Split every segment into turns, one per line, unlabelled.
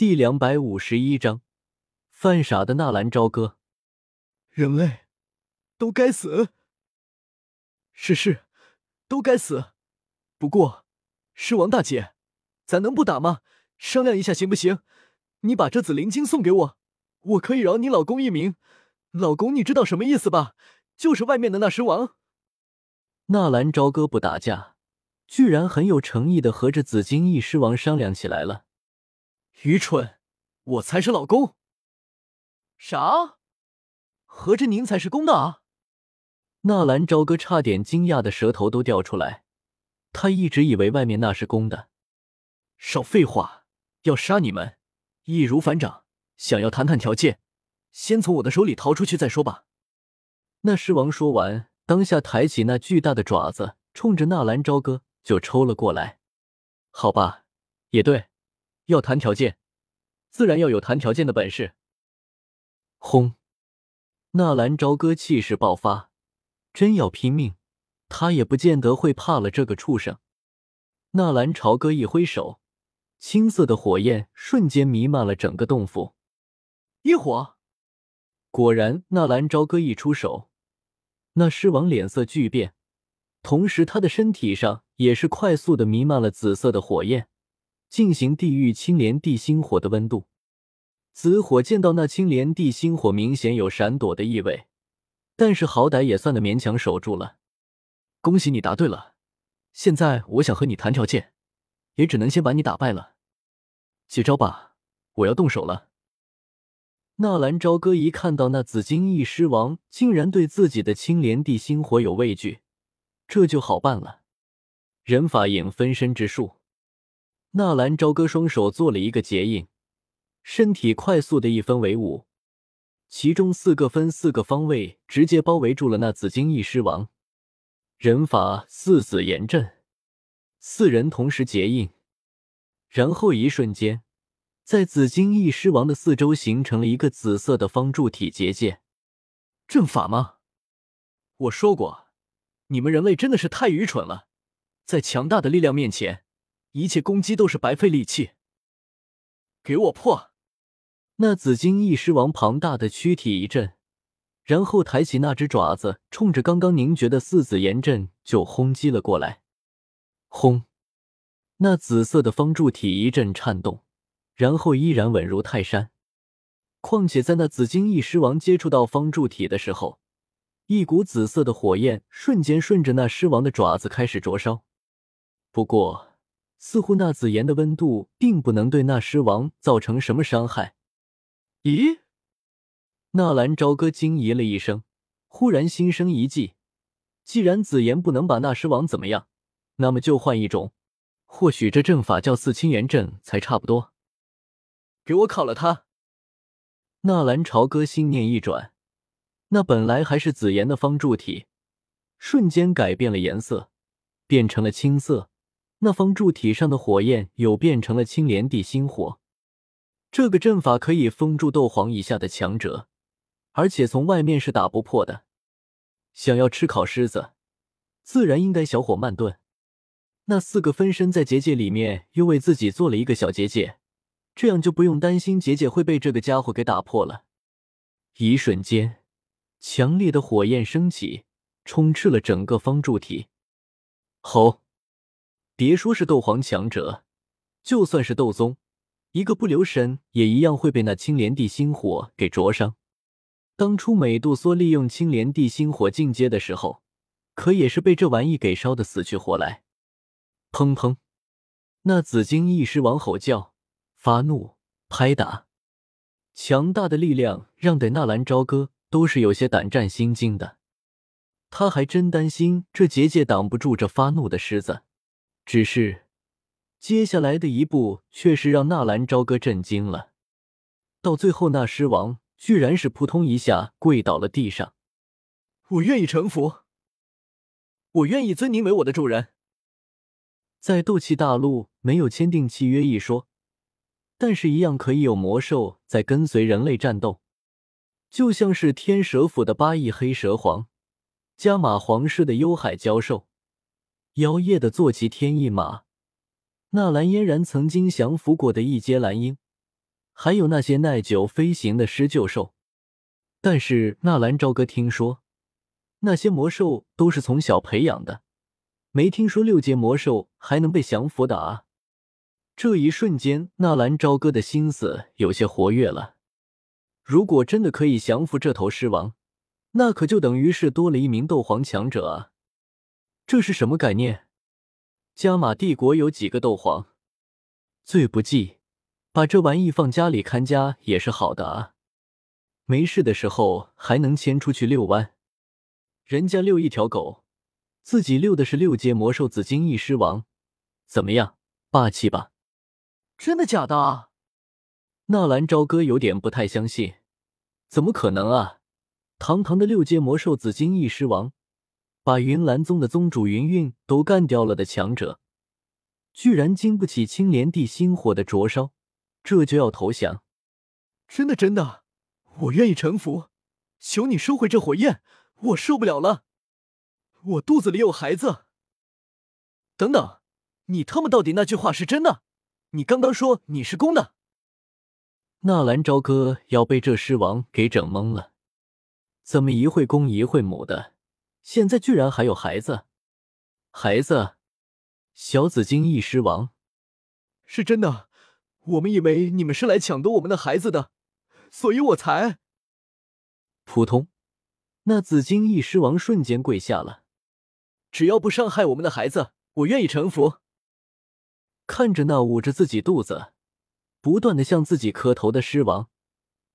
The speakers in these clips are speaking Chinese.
第两百五十一章，犯傻的纳兰朝歌。
人类都该死！是是，都该死。不过，狮王大姐，咱能不打吗？商量一下行不行？你把这紫灵晶送给我，我可以饶你老公一命。老公，你知道什么意思吧？就是外面的那狮王。
纳兰朝歌不打架，居然很有诚意的和这紫金翼狮王商量起来了。
愚蠢！我才是老公。啥？合着您才是公的啊？
纳兰朝歌差点惊讶的舌头都掉出来。他一直以为外面那是公的。
少废话！要杀你们，易如反掌。想要谈谈条件，先从我的手里逃出去再说吧。
那狮王说完，当下抬起那巨大的爪子，冲着纳兰朝歌就抽了过来。好吧，也对。要谈条件，自然要有谈条件的本事。轰！纳兰朝歌气势爆发，真要拼命，他也不见得会怕了这个畜生。纳兰朝歌一挥手，青色的火焰瞬间弥漫了整个洞府。
一火！
果然，纳兰朝歌一出手，那狮王脸色巨变，同时他的身体上也是快速的弥漫了紫色的火焰。进行地狱青莲地心火的温度，紫火见到那青莲地心火，明显有闪躲的意味，但是好歹也算得勉强守住了。
恭喜你答对了，现在我想和你谈条件，也只能先把你打败了。接招吧，我要动手了。
纳兰朝歌一看到那紫金翼狮王竟然对自己的青莲地心火有畏惧，这就好办了，人法影分身之术。纳兰朝歌双手做了一个结印，身体快速的一分为五，其中四个分四个方位，直接包围住了那紫金翼狮王。人法四子炎阵，四人同时结印，然后一瞬间，在紫金翼狮王的四周形成了一个紫色的方柱体结界。
阵法吗？我说过，你们人类真的是太愚蠢了，在强大的力量面前。一切攻击都是白费力气。给我破！
那紫金翼狮王庞大的躯体一震，然后抬起那只爪子，冲着刚刚凝结的四紫炎阵就轰击了过来。轰！那紫色的方柱体一阵颤动，然后依然稳如泰山。况且在那紫金翼狮王接触到方柱体的时候，一股紫色的火焰瞬间顺着那狮王的爪子开始灼烧。不过，似乎那紫炎的温度并不能对那狮王造成什么伤害。
咦？
纳兰朝歌惊疑了一声，忽然心生一计：既然紫炎不能把那狮王怎么样，那么就换一种，或许这阵法叫四清炎阵才差不多。
给我烤了他！
纳兰朝歌心念一转，那本来还是紫炎的方柱体，瞬间改变了颜色，变成了青色。那方柱体上的火焰又变成了青莲地心火，这个阵法可以封住斗皇以下的强者，而且从外面是打不破的。想要吃烤狮子，自然应该小火慢炖。那四个分身在结界里面又为自己做了一个小结界，这样就不用担心结界会被这个家伙给打破了。一瞬间，强烈的火焰升起，充斥了整个方柱体。吼！别说是斗皇强者，就算是斗宗，一个不留神也一样会被那青莲地心火给灼伤。当初美杜莎利用青莲地心火进阶的时候，可也是被这玩意给烧得死去活来。砰砰，那紫金翼狮王吼叫、发怒、拍打，强大的力量让得纳兰朝歌都是有些胆战心惊的。他还真担心这结界挡不住这发怒的狮子。只是，接下来的一步却是让纳兰朝歌震惊了。到最后，那狮王居然是扑通一下跪倒了地上。
我愿意臣服，我愿意尊您为我的主人。
在斗气大陆没有签订契约一说，但是一样可以有魔兽在跟随人类战斗，就像是天蛇府的八翼黑蛇皇，加玛皇室的幽海蛟兽。妖夜的坐骑天翼马，纳兰嫣然曾经降服过的一阶蓝鹰，还有那些耐久飞行的狮鹫兽。但是纳兰朝歌听说，那些魔兽都是从小培养的，没听说六阶魔兽还能被降服的啊！这一瞬间，纳兰朝歌的心思有些活跃了。如果真的可以降服这头狮王，那可就等于是多了一名斗皇强者啊！这是什么概念？加玛帝国有几个斗皇？最不济，把这玩意放家里看家也是好的啊。没事的时候还能牵出去遛弯，人家遛一条狗，自己遛的是六阶魔兽紫金翼狮王，怎么样，霸气吧？
真的假的啊？
纳兰朝歌有点不太相信，怎么可能啊？堂堂的六阶魔兽紫金翼狮王，把云岚宗的宗主云韵都干掉了的强者，居然经不起青莲地心火的灼烧，这就要投降？
真的真的？我愿意臣服，求你收回这火焰，我受不了了。我肚子里有孩子。等等，你他妈到底那句话是真的？你刚刚说你是公的？
纳兰朝歌要被这狮王给整懵了，怎么一会公一会母的，现在居然还有孩子？孩子？小紫金翼狮王？
是真的，我们以为你们是来抢夺我们的孩子的。所以我才
扑通，那紫金翼狮王瞬间跪下了。
只要不伤害我们的孩子，我愿意臣服。
看着那捂着自己肚子、不断的向自己磕头的狮王，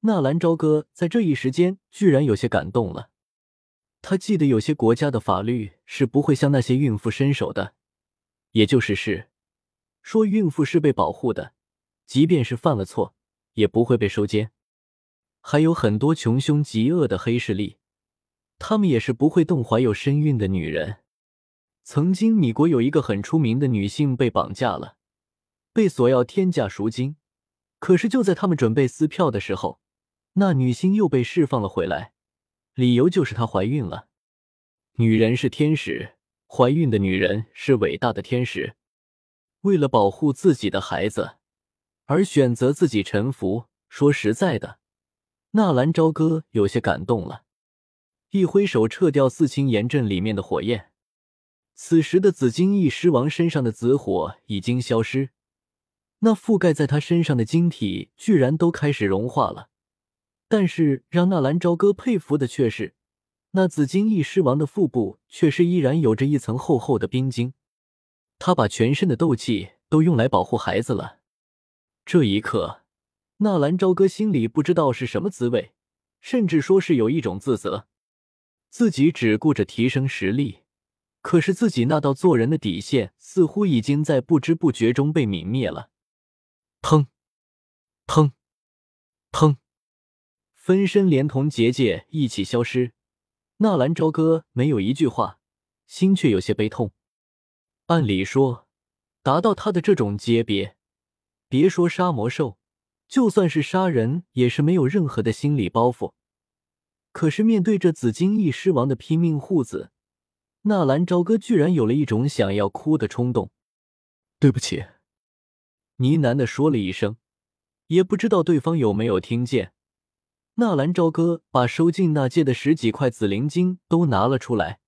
纳兰朝歌在这一时间居然有些感动了。他记得有些国家的法律是不会向那些孕妇伸手的，也就是是说，孕妇是被保护的，即便是犯了错，也不会被收监。还有很多穷凶极恶的黑势力，他们也是不会动怀有身孕的女人。曾经米国有一个很出名的女性被绑架了，被索要天价赎金。可是就在他们准备撕票的时候，那女星又被释放了回来，理由就是她怀孕了。女人是天使，怀孕的女人是伟大的天使。为了保护自己的孩子，而选择自己臣服。说实在的。纳兰朝歌有些感动了，一挥手撤掉四清岩阵里面的火焰。此时的紫金翼狮王身上的紫火已经消失，那覆盖在他身上的晶体居然都开始融化了。但是让纳兰朝歌佩服的却是，那紫金翼狮王的腹部却是依然有着一层厚厚的冰晶。他把全身的斗气都用来保护孩子了。这一刻。纳兰朝歌心里不知道是什么滋味，甚至说是有一种自责，自己只顾着提升实力，可是自己那道做人的底线似乎已经在不知不觉中被泯灭了。砰，砰，砰，分身连同结界一起消失。纳兰朝歌没有一句话，心却有些悲痛。按理说，达到他的这种级别，别说杀魔兽。就算是杀人，也是没有任何的心理包袱。可是面对着紫金翼狮王的拼命护子，纳兰朝歌居然有了一种想要哭的冲动。
对不起，
呢喃的说了一声，也不知道对方有没有听见。纳兰朝歌把收进那戒的十几块紫灵晶都拿了出来，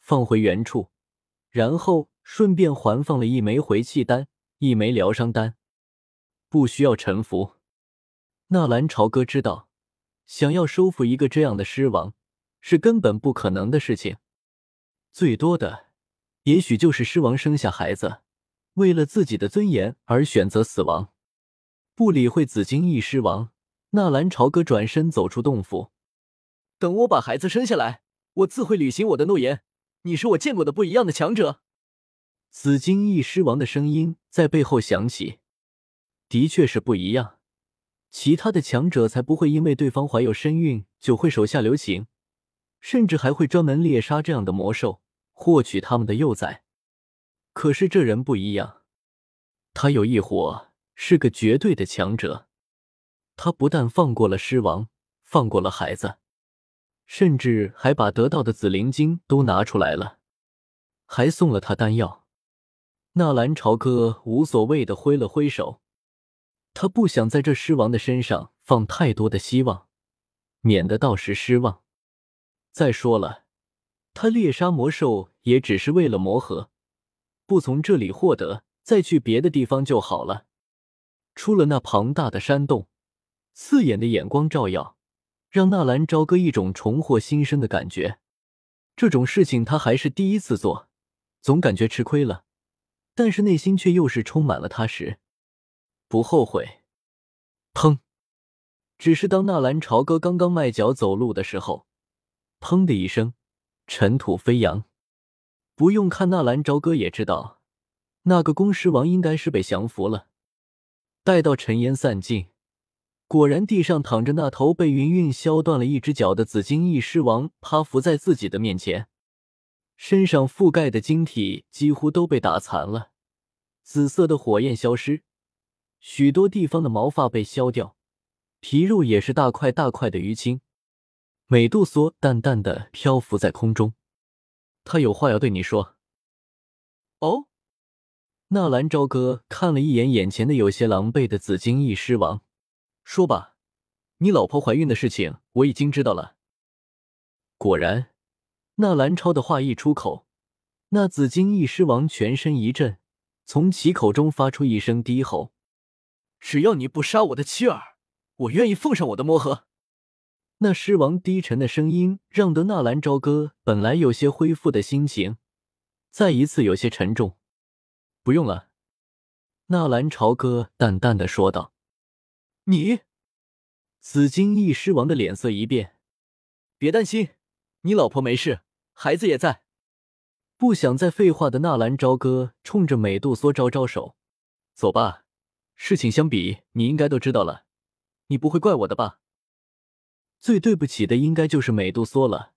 放回原处，然后顺便还放了一枚回气丹，一枚疗伤丹。不需要臣服，纳兰朝歌知道，想要收服一个这样的狮王是根本不可能的事情。最多的，也许就是狮王生下孩子，为了自己的尊严而选择死亡。不理会紫金翼狮王，纳兰朝歌转身走出洞府。
等我把孩子生下来，我自会履行我的诺言。你是我见过的不一样的强者。
紫金翼狮王的声音在背后响起。的确是不一样，其他的强者才不会因为对方怀有身孕就会手下留情，甚至还会专门猎杀这样的魔兽，获取他们的幼崽。可是这人不一样，他有一伙，是个绝对的强者。他不但放过了狮王，放过了孩子，甚至还把得到的紫灵晶都拿出来了，还送了他丹药。纳兰朝歌无所谓的挥了挥手。他不想在这狮王的身上放太多的希望，免得到时失望。再说了，他猎杀魔兽也只是为了磨合，不从这里获得，再去别的地方就好了。出了那庞大的山洞，刺眼的眼光照耀，让纳兰朝歌一种重获新生的感觉。这种事情他还是第一次做，总感觉吃亏了，但是内心却又是充满了踏实，不后悔。砰！只是当纳兰朝歌刚刚迈脚走路的时候。砰的一声，尘土飞扬。不用看纳兰朝歌也知道，那个公狮王应该是被降服了。待到尘烟散尽，果然地上躺着那头被云韵削断了一只脚的紫金翼狮王，趴伏在自己的面前，身上覆盖的晶体几乎都被打残了，紫色的火焰消失，许多地方的毛发被削掉，皮肉也是大块大块的淤青。美杜莎淡淡的漂浮在空中，他有话要对你说。
哦，
纳兰朝歌看了一眼眼前的有些狼狈的紫金翼狮王，
说吧，你老婆怀孕的事情我已经知道了。
果然，纳兰超的话一出口，那紫金翼狮王全身一震，从其口中发出一声低吼：“
只要你不杀我的妻儿，我愿意奉上我的魔核。”
那狮王低沉的声音让得纳兰朝歌本来有些恢复的心情，再一次有些沉重。
不用了，
纳兰朝歌淡淡的说道。
你，
紫金翼狮王的脸色一变。
别担心，你老婆没事，孩子也在。
不想再废话的纳兰朝歌冲着美杜莎招招手：“
走吧，事情相比你应该都知道了，你不会怪我的吧？”
最对不起的应该就是美杜莎了，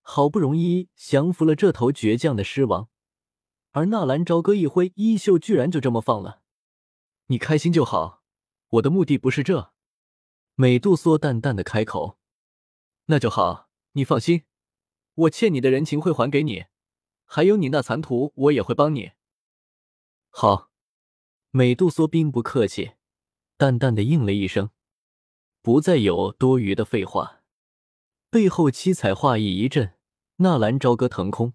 好不容易降服了这头倔强的狮王，而纳兰朝歌一挥衣袖，居然就这么放了。
你开心就好，我的目的不是这。
美杜莎淡淡的开口。
那就好，你放心，我欠你的人情会还给你，还有你那残图，我也会帮你。
好，美杜莎并不客气，淡淡的应了一声。不再有多余的废话，背后七彩画意一阵，纳兰朝歌腾空。